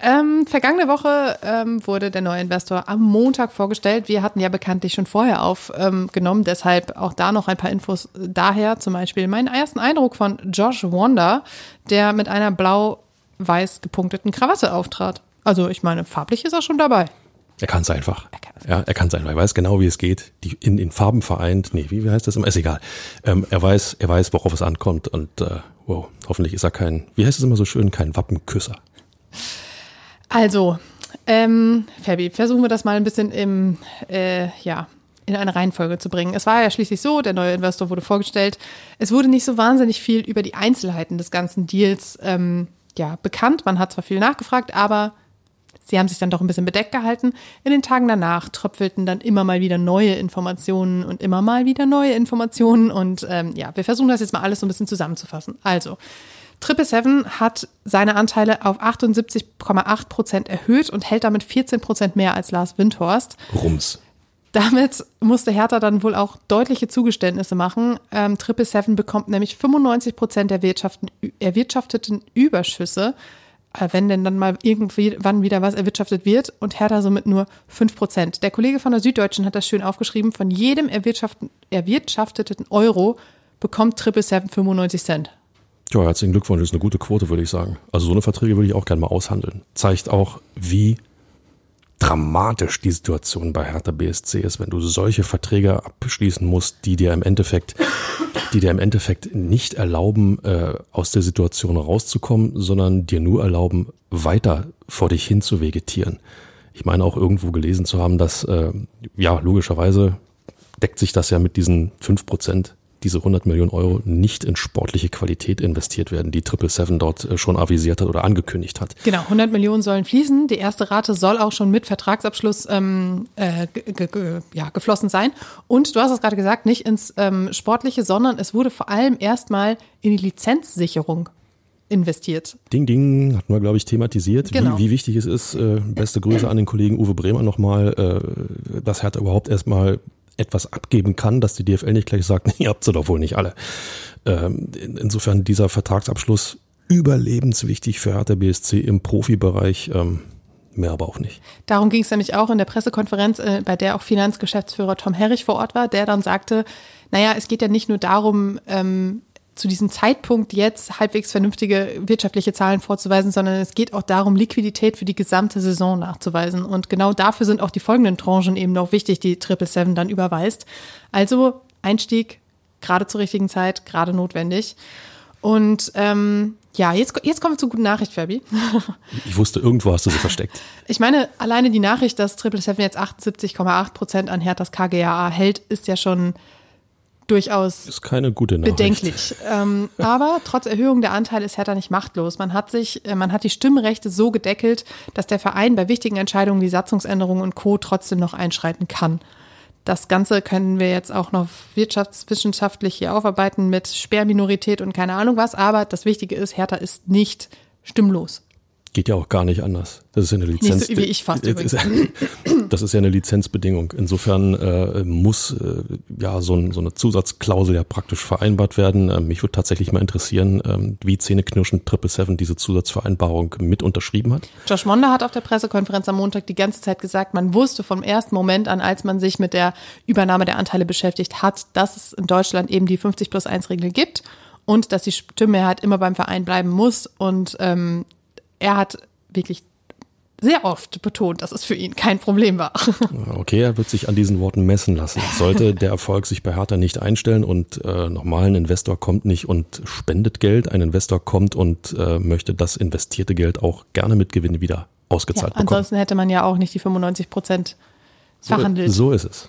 Ähm, vergangene Woche ähm, wurde der neue Investor am Montag vorgestellt. Wir hatten ja bekanntlich schon vorher aufgenommen, deshalb auch da noch ein paar Infos daher. Zum Beispiel meinen ersten Eindruck von Josh Wanda, der mit einer blau-weiß gepunkteten Krawatte auftrat. Also ich meine, farblich ist er schon dabei. Er kann es einfach. Er kann's. Ja, er kann es einfach. Er weiß genau, wie es geht. Die in den Farben vereint. Nee, wie, wie heißt das immer? Ist egal. Ähm, er weiß, er weiß, worauf es ankommt und äh, wow, hoffentlich ist er kein, wie heißt es immer so schön, kein Wappenküsser. Also, ähm, Fabi, versuchen wir das mal ein bisschen im, äh, ja, in eine Reihenfolge zu bringen. Es war ja schließlich so, der neue Investor wurde vorgestellt. Es wurde nicht so wahnsinnig viel über die Einzelheiten des ganzen Deals ähm, ja, bekannt. Man hat zwar viel nachgefragt, aber Sie haben sich dann doch ein bisschen bedeckt gehalten. In den Tagen danach tröpfelten dann immer mal wieder neue Informationen und immer mal wieder neue Informationen. Und ähm, ja, wir versuchen das jetzt mal alles so ein bisschen zusammenzufassen. Also, Triple Seven hat seine Anteile auf 78,8 Prozent erhöht und hält damit 14 Prozent mehr als Lars Windhorst. Rums. Damit musste Hertha dann wohl auch deutliche Zugeständnisse machen. Ähm, Triple Seven bekommt nämlich 95 Prozent der erwirtschafteten Überschüsse, äh, wenn denn dann mal irgendwann wieder was erwirtschaftet wird und Hertha somit nur 5 Prozent. Der Kollege von der Süddeutschen hat das schön aufgeschrieben, von jedem erwirtschafteten Euro bekommt Triple Seven 95 Cent. Ja, herzlichen Glückwunsch, das ist eine gute Quote, würde ich sagen. Also so eine Verträge würde ich auch gerne mal aushandeln. Zeigt auch, wie dramatisch die Situation bei Hertha BSC ist, wenn du solche Verträge abschließen musst, die dir im Endeffekt, die dir im Endeffekt nicht erlauben, äh, aus der Situation rauszukommen, sondern dir nur erlauben, weiter vor dich hin zu vegetieren. Ich meine auch irgendwo gelesen zu haben, dass äh, ja logischerweise deckt sich das ja mit diesen fünf Prozent diese 100 Millionen Euro nicht in sportliche Qualität investiert werden, die Triple Seven dort äh, schon avisiert hat oder angekündigt hat. Genau, 100 Millionen sollen fließen. Die erste Rate soll auch schon mit Vertragsabschluss ähm, äh, ja, geflossen sein. Und du hast es gerade gesagt, nicht ins ähm, Sportliche, sondern es wurde vor allem erstmal in die Lizenzsicherung investiert. Ding, ding, hatten wir, glaube ich, thematisiert, genau. wie, wie, wichtig es ist. Äh, beste Grüße an den Kollegen Uwe Bremer nochmal, äh, dass Hertha überhaupt erstmal etwas abgeben kann, dass die DFL nicht gleich sagt, ihr habt sie doch wohl nicht alle. Ähm, insofern dieser Vertragsabschluss überlebenswichtig für Hertha BSC im Profibereich. Ähm, mehr aber auch nicht. Darum ging es nämlich auch in der Pressekonferenz, äh, bei der auch Finanzgeschäftsführer Tom Herrich vor Ort war, der dann sagte, naja, es geht ja nicht nur darum, ähm, zu diesem Zeitpunkt jetzt halbwegs vernünftige wirtschaftliche Zahlen vorzuweisen, sondern es geht auch darum, Liquidität für die gesamte Saison nachzuweisen. Und genau dafür sind auch die folgenden Tranchen eben noch wichtig, die Triple Seven dann überweist. Also Einstieg gerade zur richtigen Zeit, gerade notwendig. Und ähm, ja, jetzt, jetzt kommen wir zur guten Nachricht, Fabi. Ich wusste, irgendwo hast du sie versteckt. Ich meine, alleine die Nachricht, dass Triple Seven jetzt 78,8 Prozent an Herthas KGAA hält, ist ja schon durchaus ist keine gute Nachricht. bedenklich. Ähm, aber trotz Erhöhung der Anteile ist Hertha nicht machtlos. Man hat sich, äh, man hat die Stimmrechte so gedeckelt, dass der Verein bei wichtigen Entscheidungen wie Satzungsänderungen und Co. trotzdem noch einschreiten kann. Das Ganze können wir jetzt auch noch wirtschaftswissenschaftlich hier aufarbeiten mit Sperrminorität und keine Ahnung was. Aber das Wichtige ist, Hertha ist nicht stimmlos. Geht ja auch gar nicht anders. Das ist ja eine Lizenz. Nicht so, wie ich fast übrigens. Das ist ja eine Lizenzbedingung. Insofern äh, muss äh, ja so, ein, so, eine Zusatzklausel ja praktisch vereinbart werden. Ähm, mich würde tatsächlich mal interessieren, ähm, wie Zähneknirschen Triple Seven diese Zusatzvereinbarung mit unterschrieben hat. Josh Monder hat auf der Pressekonferenz am Montag die ganze Zeit gesagt, man wusste vom ersten Moment an, als man sich mit der Übernahme der Anteile beschäftigt hat, dass es in Deutschland eben die 50 plus 1 Regel gibt und dass die Stimmmehrheit immer beim Verein bleiben muss und ähm, er hat wirklich sehr oft betont, dass es für ihn kein Problem war. Okay, er wird sich an diesen Worten messen lassen. Sollte der Erfolg sich bei Hertha nicht einstellen und äh, nochmal ein Investor kommt nicht und spendet Geld, ein Investor kommt und äh, möchte das investierte Geld auch gerne mit Gewinn wieder ausgezahlt ja, bekommen. Ansonsten hätte man ja auch nicht die 95 Prozent verhandelt. So, so ist es.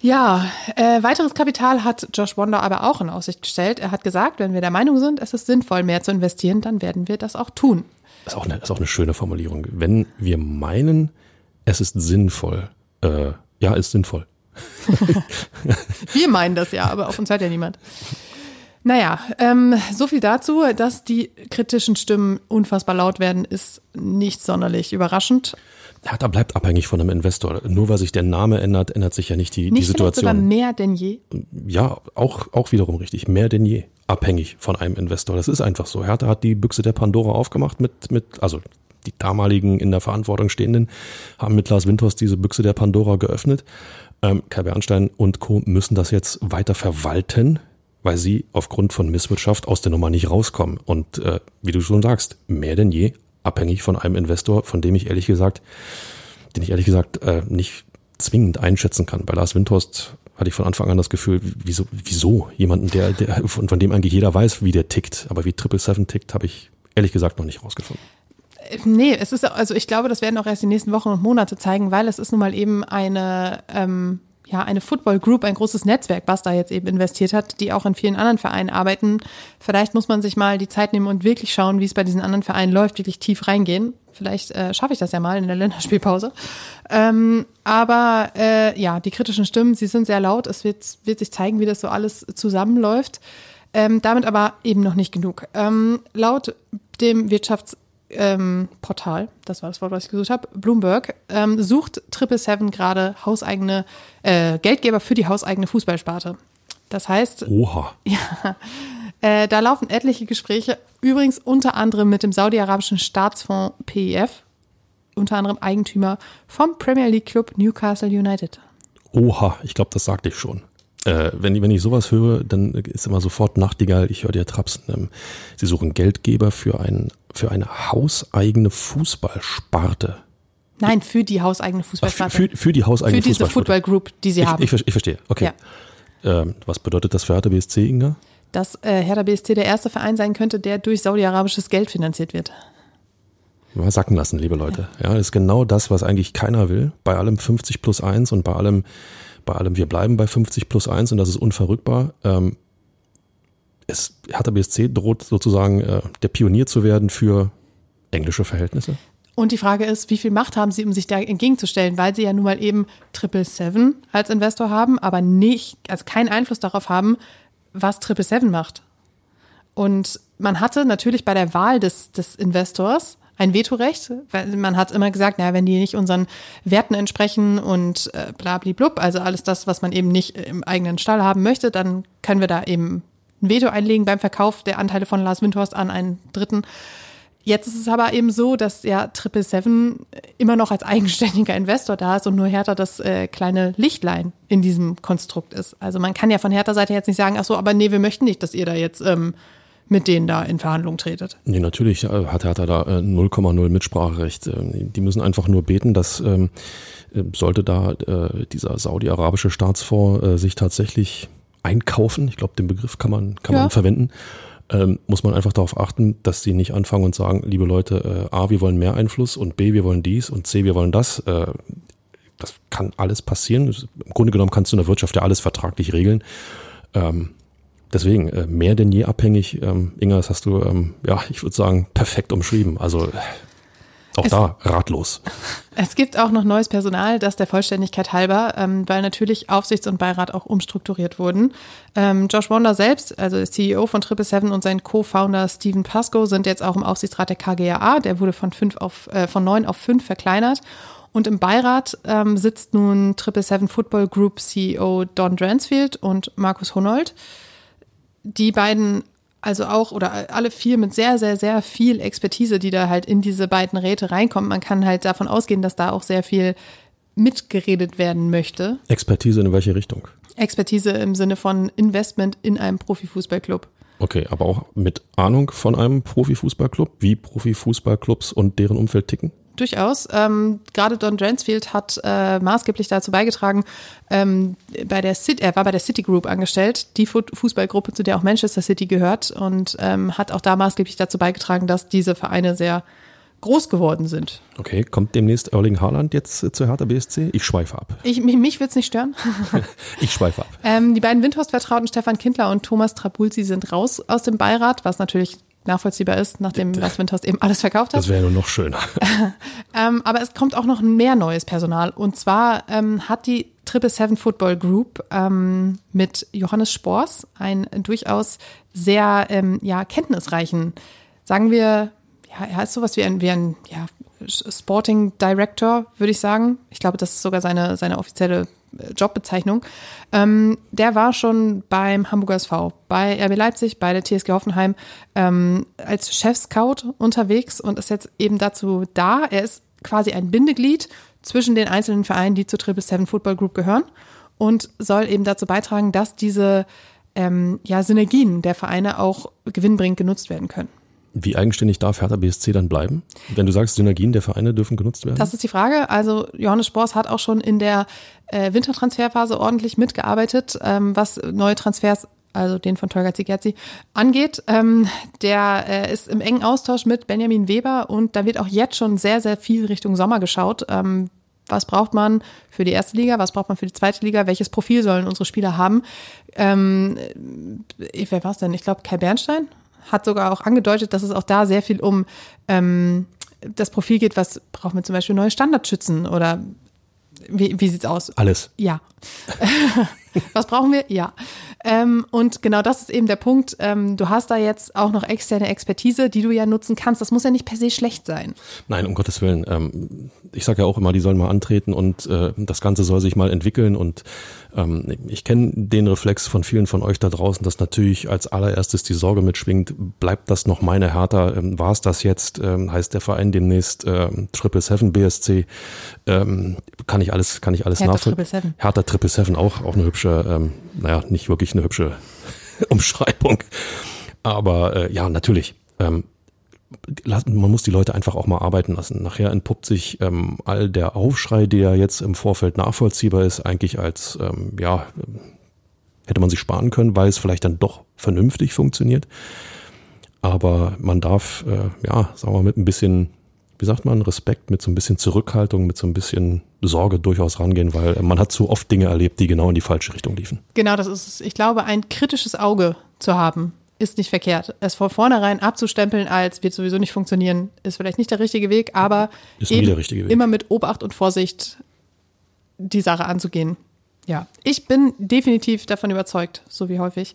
Ja, äh, weiteres Kapital hat Josh Wonder aber auch in Aussicht gestellt. Er hat gesagt, wenn wir der Meinung sind, es ist sinnvoll, mehr zu investieren, dann werden wir das auch tun. Das ist auch eine, ist auch eine schöne Formulierung. Wenn wir meinen, es ist sinnvoll, äh, ja, ist sinnvoll. wir meinen das ja, aber auf uns hört ja niemand. Naja, ähm, so viel dazu, dass die kritischen Stimmen unfassbar laut werden, ist nicht sonderlich überraschend. Ja, da bleibt abhängig von einem Investor. Nur weil sich der Name ändert, ändert sich ja nicht die, nicht die Situation. Sogar mehr denn je. Ja, auch, auch wiederum richtig. Mehr denn je. Abhängig von einem Investor. Das ist einfach so. Hertha hat die Büchse der Pandora aufgemacht mit, mit, also die damaligen in der Verantwortung Stehenden haben mit Lars Winters diese Büchse der Pandora geöffnet. Ähm, Kai Bernstein und Co. müssen das jetzt weiter verwalten weil sie aufgrund von Misswirtschaft aus der Nummer nicht rauskommen. Und äh, wie du schon sagst, mehr denn je abhängig von einem Investor, von dem ich ehrlich gesagt, den ich ehrlich gesagt äh, nicht zwingend einschätzen kann. Bei Lars Windhorst hatte ich von Anfang an das Gefühl, wieso, wieso jemanden, der, der von, von dem eigentlich jeder weiß, wie der tickt, aber wie Triple Seven tickt, habe ich ehrlich gesagt noch nicht rausgefunden. Nee, es ist, also ich glaube, das werden auch erst die nächsten Wochen und Monate zeigen, weil es ist nun mal eben eine ähm, ja, eine Football Group, ein großes Netzwerk, was da jetzt eben investiert hat, die auch in vielen anderen Vereinen arbeiten. Vielleicht muss man sich mal die Zeit nehmen und wirklich schauen, wie es bei diesen anderen Vereinen läuft, wirklich tief reingehen. Vielleicht äh, schaffe ich das ja mal in der Länderspielpause. Ähm, aber äh, ja, die kritischen Stimmen, sie sind sehr laut. Es wird, wird sich zeigen, wie das so alles zusammenläuft. Ähm, damit aber eben noch nicht genug. Ähm, laut dem Wirtschafts ähm, Portal, das war das Wort, was ich gesucht habe, Bloomberg, ähm, sucht Triple Seven gerade hauseigene äh, Geldgeber für die hauseigene Fußballsparte. Das heißt, Oha. ja, äh, da laufen etliche Gespräche, übrigens unter anderem mit dem saudi-arabischen Staatsfonds PIF, unter anderem Eigentümer vom Premier League Club Newcastle United. Oha, ich glaube, das sagte ich schon. Äh, wenn, wenn ich sowas höre, dann ist immer sofort Nachtigall, ich höre dir trapsen. Ähm, sie suchen Geldgeber für, ein, für eine hauseigene Fußballsparte. Nein, für die hauseigene für, Fußballsparte. für, für die hauseigene für diese Fußballsparte. Football Group, die sie ich, haben. ich, ich verstehe, okay. Ähm, was bedeutet das für Hertha BSC, Inga? dass äh, Hertha BSC der erste Verein sein könnte, der durch saudi-arabisches Geld finanziert wird. Mal sacken lassen, liebe Leute. Ja, das ist genau das, was eigentlich keiner will. Bei allem 50 plus 1 und bei allem, bei allem, wir bleiben bei 50 plus 1 und das ist unverrückbar. Ähm, es, Hertha BSC droht sozusagen äh, der Pionier zu werden für englische Verhältnisse. Und die Frage ist, wie viel Macht haben sie, um sich da entgegenzustellen, weil sie ja nun mal eben Triple Seven als Investor haben, aber nicht, also keinen Einfluss darauf haben, was Triple Seven macht. Und man hatte natürlich bei der Wahl des, des Investors ein Vetorecht, weil man hat immer gesagt, naja, wenn die nicht unseren Werten entsprechen und äh, blablablub, also alles das, was man eben nicht im eigenen Stall haben möchte, dann können wir da eben ein Veto einlegen beim Verkauf der Anteile von Lars Windhorst an einen Dritten. Jetzt ist es aber eben so, dass ja Triple Seven immer noch als eigenständiger Investor da ist und nur Hertha das äh, kleine Lichtlein in diesem Konstrukt ist. Also man kann ja von Hertha-Seite jetzt nicht sagen, ach so, aber nee, wir möchten nicht, dass ihr da jetzt ähm, mit denen da in Verhandlungen tretet. Nee, natürlich äh, hat Hertha da äh, 0,0 Mitspracherecht. Ähm, Die müssen einfach nur beten, dass ähm, äh, sollte da äh, dieser saudi-arabische Staatsfonds äh, sich tatsächlich einkaufen, ich glaube, den Begriff kann man, kann Ja. man verwenden, ähm, muss man einfach darauf achten, dass sie nicht anfangen und sagen, liebe Leute, äh, A, wir wollen mehr Einfluss und B, wir wollen dies und C, wir wollen das. Äh, das kann alles passieren. Im Grunde genommen kannst du in der Wirtschaft ja alles vertraglich regeln. Ähm, deswegen, äh, mehr denn je abhängig. Ähm, Inga, das hast du, ähm, ja, ich würde sagen, perfekt umschrieben. Also äh, auch Es- da ratlos. Es gibt auch noch neues Personal, das der Vollständigkeit halber, ähm, weil natürlich Aufsichts- und Beirat auch umstrukturiert wurden. Ähm, Josh Wonder selbst, also der CEO von Triple Seven und sein Co-Founder Steven Pascoe sind jetzt auch im Aufsichtsrat der KGAA. Der wurde von fünf auf, äh, von neun auf fünf verkleinert. Und im Beirat ähm, sitzt nun Triple Seven Football Group CEO Don Dransfield und Markus Honold die beiden, also auch oder alle vier mit sehr, sehr, sehr viel Expertise, die da halt in diese beiden Räte reinkommt. Man kann halt davon ausgehen, dass da auch sehr viel mitgeredet werden möchte. Expertise in welche Richtung? Expertise im Sinne von Investment in einem Profifußballclub. Okay, aber auch mit Ahnung von einem Profifußballclub, wie Profifußballclubs und deren Umfeld ticken? Durchaus. Ähm, gerade Don Dransfield hat äh, maßgeblich dazu beigetragen, ähm, bei der City, er war bei der City Group angestellt, die Fu- Fußballgruppe, zu der auch Manchester City gehört und ähm, hat auch da maßgeblich dazu beigetragen, dass diese Vereine sehr groß geworden sind. Okay, kommt demnächst Erling Haaland jetzt äh, zur Hertha BSC? Ich schweife ab. Ich, mich mich würde es nicht stören. Ich schweife ab. ähm, die beiden Windhorst-Vertrauten Stefan Kindler und Thomas Trabulsi sind raus aus dem Beirat, was natürlich nachvollziehbar ist, nachdem Lars Windhorst eben alles verkauft hat. Das wäre nur noch schöner. Ähm, aber es kommt auch noch mehr neues Personal. Und zwar ähm, hat die Triple Seven Football Group ähm, mit Johannes Spors einen durchaus sehr ähm, ja, kenntnisreichen, sagen wir, ja, er ist sowas wie ein, wie ein ja, Sporting Director, würde ich sagen. Ich glaube, das ist sogar seine, seine offizielle Jobbezeichnung. Ähm, der war schon beim Hamburger SV, bei RB Leipzig, bei der TSG Hoffenheim ähm, als Chef-Scout unterwegs und ist jetzt eben dazu da. Er ist quasi ein Bindeglied zwischen den einzelnen Vereinen, die zur Triple Seven Football Group gehören und soll eben dazu beitragen, dass diese ähm, ja, Synergien der Vereine auch gewinnbringend genutzt werden können. Wie eigenständig darf Hertha BSC dann bleiben? Wenn du sagst, Synergien der Vereine dürfen genutzt werden? Das ist die Frage. Also Johannes Spors hat auch schon in der äh, Wintertransferphase ordentlich mitgearbeitet, ähm, was neue Transfers, also den von Tolga Zigerzi, angeht. Ähm, der äh, ist im engen Austausch mit Benjamin Weber und da wird auch jetzt schon sehr, sehr viel Richtung Sommer geschaut. Ähm, Was braucht man für die erste Liga? Was braucht man für die zweite Liga? Welches Profil sollen unsere Spieler haben? Ähm, äh, wer war es denn? Ich glaube, Kai Bernstein hat sogar auch angedeutet, dass es auch da sehr viel um ähm, das Profil geht. Was brauchen wir zum Beispiel neue Standardschützen oder wie, wie sieht's aus? Alles. Ja. Was brauchen wir? Ja. Ähm, und genau das ist eben der Punkt. Ähm, du hast da jetzt auch noch externe Expertise, die du ja nutzen kannst. Das muss ja nicht per se schlecht sein. Nein, um Gottes Willen. Ähm, ich sage ja auch immer, die sollen mal antreten und äh, das Ganze soll sich mal entwickeln. Und ähm, ich kenne den Reflex von vielen von euch da draußen, dass natürlich als allererstes die Sorge mitschwingt, bleibt das noch meine Hertha? Ähm, War es das jetzt? Ähm, heißt der Verein demnächst ähm, Triple Seven BSC? Kann ich alles, kann ich alles nachvollziehen? Hertha Triple Seven auch, auch eine hübsche, ähm, naja, nicht wirklich eine hübsche Umschreibung. Aber äh, ja, natürlich. Ähm, man muss die Leute einfach auch mal arbeiten lassen. Nachher entpuppt sich ähm, all der Aufschrei, der jetzt im Vorfeld nachvollziehbar ist, eigentlich als, ähm, ja, hätte man sich sparen können, weil es vielleicht dann doch vernünftig funktioniert. Aber man darf, äh, ja, sagen wir mal, mit ein bisschen, wie sagt man, Respekt, mit so ein bisschen Zurückhaltung, mit so ein bisschen Sorge durchaus rangehen, weil man hat zu oft Dinge erlebt, die genau in die falsche Richtung liefen. Genau, das ist es. Ich glaube, ein kritisches Auge zu haben ist nicht verkehrt. Es von vornherein abzustempeln als wird sowieso nicht funktionieren, ist vielleicht nicht der richtige Weg, aber richtige Weg. immer mit Obacht und Vorsicht die Sache anzugehen. Ja, ich bin definitiv davon überzeugt, so wie häufig,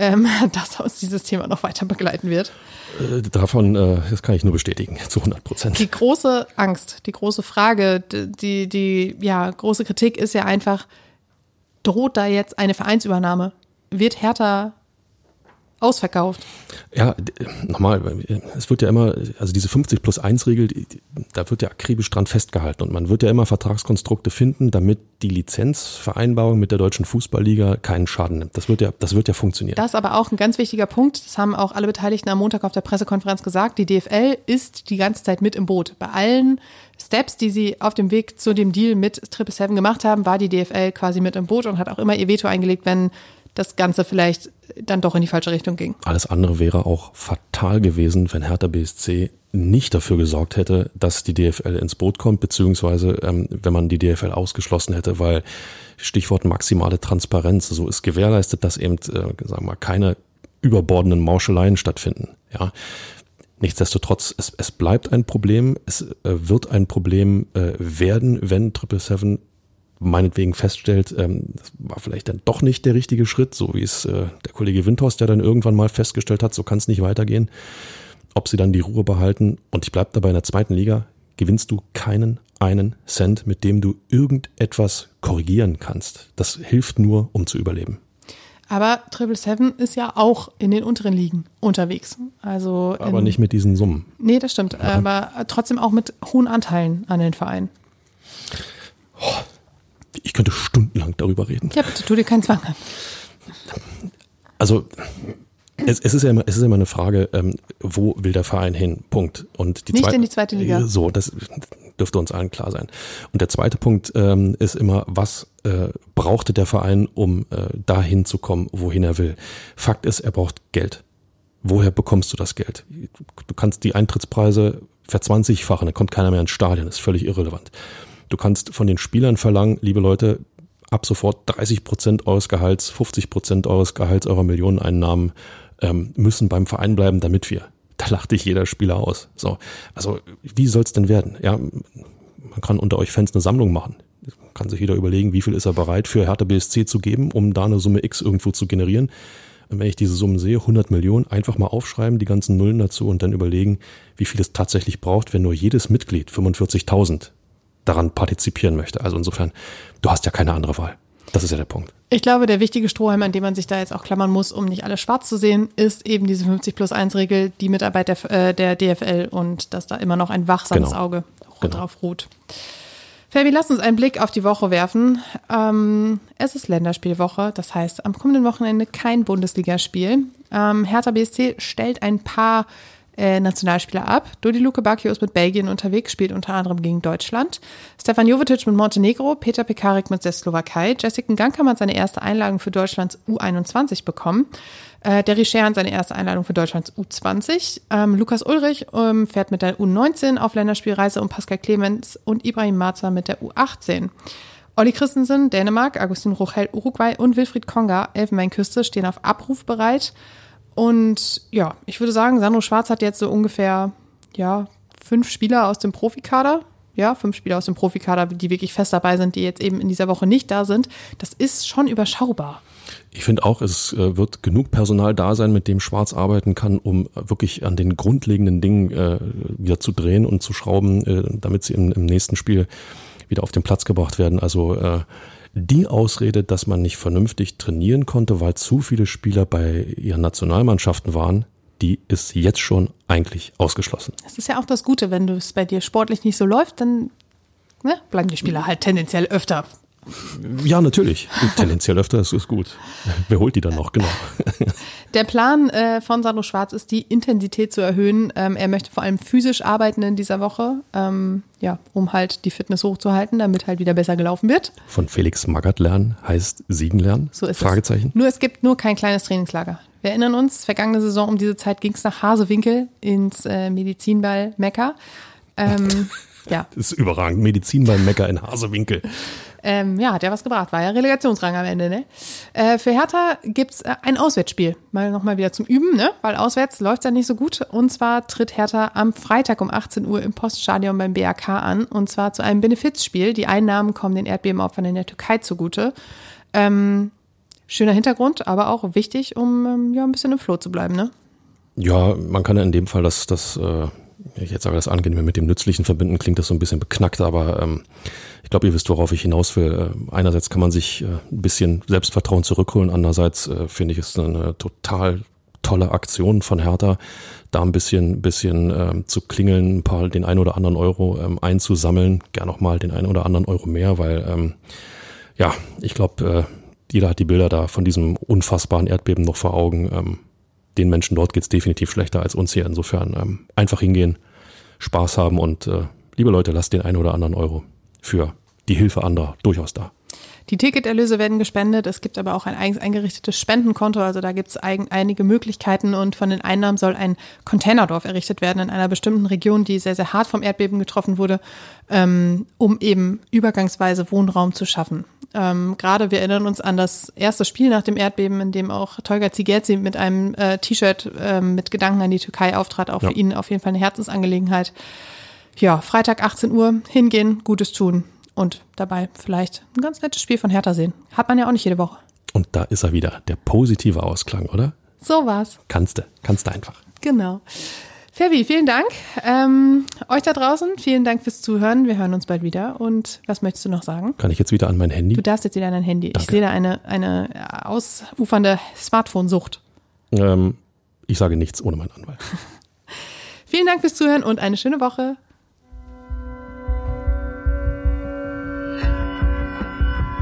ähm, dass uns dieses Thema noch weiter begleiten wird. Äh, davon, äh, das kann ich nur bestätigen, zu 100 Prozent. Die große Angst, die große Frage, die, die, ja, große Kritik ist ja einfach, droht da jetzt eine Vereinsübernahme? Wird Hertha ausverkauft. Ja, nochmal, es wird ja immer, also diese 50 plus 1 Regel, da wird ja akribisch dran festgehalten und man wird ja immer Vertragskonstrukte finden, damit die Lizenzvereinbarung mit der deutschen Fußballliga keinen Schaden nimmt. Das wird ja, das wird ja funktionieren. Das ist aber auch ein ganz wichtiger Punkt. Das haben auch alle Beteiligten am Montag auf der Pressekonferenz gesagt. Die DFL ist die ganze Zeit mit im Boot. Bei allen Steps, die sie auf dem Weg zu dem Deal mit Triple Seven gemacht haben, war die DFL quasi mit im Boot und hat auch immer ihr Veto eingelegt, wenn das Ganze vielleicht dann doch in die falsche Richtung ging. Alles andere wäre auch fatal gewesen, wenn Hertha BSC nicht dafür gesorgt hätte, dass die DFL ins Boot kommt, beziehungsweise ähm, wenn man die DFL ausgeschlossen hätte, weil Stichwort maximale Transparenz, so ist gewährleistet, dass eben, äh, sagen wir keine überbordenden Mauscheleien stattfinden. Ja, Nichtsdestotrotz, es, es bleibt ein Problem, es äh, wird ein Problem äh, werden, wenn Triple Seven meinetwegen feststellt, ähm, das war vielleicht dann doch nicht der richtige Schritt, so wie es äh, der Kollege Windhorst, der dann irgendwann mal festgestellt hat, so kann es nicht weitergehen. Ob sie dann die Ruhe behalten und ich bleibe dabei in der zweiten Liga, gewinnst du keinen einen Cent, mit dem du irgendetwas korrigieren kannst. Das hilft nur, um zu überleben. Aber Triple Seven ist ja auch in den unteren Ligen unterwegs. Also aber nicht mit diesen Summen. Nee, das stimmt. Ja. Aber trotzdem auch mit hohen Anteilen an den Vereinen. Ich könnte stundenlang darüber reden. Ja, bitte tu dir keinen Zwang an. Also es, es, ist ja immer, es ist immer eine Frage, ähm, wo will der Verein hin? Punkt. Und die Nicht zweite, in die zweite Liga. So, das dürfte uns allen klar sein. Und der zweite Punkt ähm, ist immer, was äh, brauchte der Verein, um äh, dahin zu kommen, wohin er will? Fakt ist, er braucht Geld. Woher bekommst du das Geld? Du kannst die Eintrittspreise verzwanzigfachen, dann kommt keiner mehr ins Stadion, ist völlig irrelevant. Du kannst von den Spielern verlangen, liebe Leute, ab sofort 30 Prozent eures Gehalts, 50 Prozent eures Gehalts, eurer Millioneneinnahmen ähm, müssen beim Verein bleiben, damit wir. Da lacht dich jeder Spieler aus. So, also wie soll's denn werden? Ja, man kann unter euch Fans eine Sammlung machen. Kann sich jeder überlegen, wie viel ist er bereit für Hertha BSC zu geben, um da eine Summe X irgendwo zu generieren. Und wenn ich diese Summen sehe, 100 Millionen, einfach mal aufschreiben, die ganzen Nullen dazu und dann überlegen, wie viel es tatsächlich braucht, wenn nur jedes Mitglied 45.000 daran partizipieren möchte. Also insofern, du hast ja keine andere Wahl. Das ist ja der Punkt. Ich glaube, der wichtige Strohhalm, an dem man sich da jetzt auch klammern muss, um nicht alles schwarz zu sehen, ist eben diese 50 plus 1 Regel, die Mitarbeit der, äh, der DFL und dass da immer noch ein wachsames genau. Auge genau. drauf ruht. Fabi, lass uns einen Blick auf die Woche werfen. Ähm, es ist Länderspielwoche, das heißt am kommenden Wochenende kein Bundesligaspiel. Ähm, Hertha BSC stellt ein paar äh, Nationalspieler ab. Dodi Luke Bacchio ist mit Belgien unterwegs, spielt unter anderem gegen Deutschland. Stefan Jovetic mit Montenegro, Peter Pekarik mit der Slowakei. Jessica Gankam hat seine erste Einladung für Deutschlands U21 bekommen. Äh, der Richer hat seine erste Einladung für Deutschlands U20. Ähm, Lukas Ulrich ähm, fährt mit der U19 auf Länderspielreise und Pascal Clemens und Ibrahim Marza mit der U18. Olli Christensen, Dänemark, Agustin Rochel, Uruguay und Wilfried Konga, Elfenbeinküste, stehen auf Abruf bereit. Und ja, ich würde sagen, Sandro Schwarz hat jetzt so ungefähr, ja, fünf Spieler aus dem Profikader. Ja, fünf Spieler aus dem Profikader, die wirklich fest dabei sind, die jetzt eben in dieser Woche nicht da sind. Das ist schon überschaubar. Ich finde auch, es äh, wird genug Personal da sein, mit dem Schwarz arbeiten kann, um wirklich an den grundlegenden Dingen äh, wieder zu drehen und zu schrauben, äh, damit sie im, im nächsten Spiel wieder auf den Platz gebracht werden. Also äh, die Ausrede, dass man nicht vernünftig trainieren konnte, weil zu viele Spieler bei ihren Nationalmannschaften waren, die ist jetzt schon eigentlich ausgeschlossen. Das ist ja auch das Gute, wenn es bei dir sportlich nicht so läuft, dann ne, bleiben die Spieler halt tendenziell öfter ja, natürlich. Tendenziell öfter, das ist gut. Wer holt die dann noch? Genau. Der Plan äh, von Sandro Schwarz ist, die Intensität zu erhöhen. Ähm, er möchte vor allem physisch arbeiten in dieser Woche, ähm, ja, um halt die Fitness hochzuhalten, damit halt wieder besser gelaufen wird. Von Felix Magath lernen heißt Siegen lernen? So ist Fragezeichen. es. Nur es gibt nur kein kleines Trainingslager. Wir erinnern uns, vergangene Saison um diese Zeit ging es nach Hasewinkel ins äh, Medizinball Mekka. Ähm, ja. Das ist überragend. Medizinball Mekka in Hasewinkel. Ähm, ja, hat ja was gebracht. War ja Relegationsrang am Ende, ne? Äh, für Hertha gibt's äh, ein Auswärtsspiel. Mal nochmal wieder zum Üben, ne? Weil auswärts läuft's ja nicht so gut. Und zwar tritt Hertha am Freitag um 18 Uhr im Poststadion beim BRK an. Und zwar zu einem Benefizspiel. Die Einnahmen kommen den Erdbebenopfern in der Türkei zugute. Ähm, schöner Hintergrund, aber auch wichtig, um ähm, ja ein bisschen im Flow zu bleiben, ne? Ja, man kann ja in dem Fall das, das äh, ich jetzt sage das Angenehme mit dem Nützlichen verbinden, klingt das so ein bisschen beknackt, aber ähm, ich glaube, ihr wisst, worauf ich hinaus will. Äh, einerseits kann man sich äh, ein bisschen Selbstvertrauen zurückholen, andererseits äh, finde ich es eine total tolle Aktion von Hertha, da ein bisschen, bisschen ähm, zu klingeln, ein paar den einen oder anderen Euro ähm, einzusammeln, gern noch mal den einen oder anderen Euro mehr, weil ähm, ja, ich glaube, äh, jeder hat die Bilder da von diesem unfassbaren Erdbeben noch vor Augen. Ähm, den Menschen dort geht's definitiv schlechter als uns hier. Insofern ähm, einfach hingehen, Spaß haben und äh, liebe Leute, lasst den einen oder anderen Euro für die Hilfe anderer durchaus da. Die Ticketerlöse werden gespendet. Es gibt aber auch ein eigens eingerichtetes Spendenkonto. Also da gibt es einige Möglichkeiten und von den Einnahmen soll ein Containerdorf errichtet werden in einer bestimmten Region, die sehr, sehr hart vom Erdbeben getroffen wurde, ähm, um eben übergangsweise Wohnraum zu schaffen. Ähm, Gerade wir erinnern uns an das erste Spiel nach dem Erdbeben, in dem auch Tolga Zigerzi mit einem äh, T-Shirt äh, mit Gedanken an die Türkei auftrat. Auch ja. für ihn auf jeden Fall eine Herzensangelegenheit. Ja, Freitag 18 Uhr hingehen, Gutes tun und dabei vielleicht ein ganz nettes Spiel von Hertha sehen. Hat man ja auch nicht jede Woche. Und da ist er wieder, der positive Ausklang, oder? So war's. Kannst du, kannst du einfach. Genau. Fabi, vielen Dank. Ähm, euch da draußen, vielen Dank fürs Zuhören. Wir hören uns bald wieder. Und was möchtest du noch sagen? Kann ich jetzt wieder an mein Handy? Du darfst jetzt wieder an dein Handy. Danke. Ich sehe da eine, eine ausufernde Smartphone-Sucht. Ähm, ich sage nichts ohne meinen Anwalt. vielen Dank fürs Zuhören und eine schöne Woche.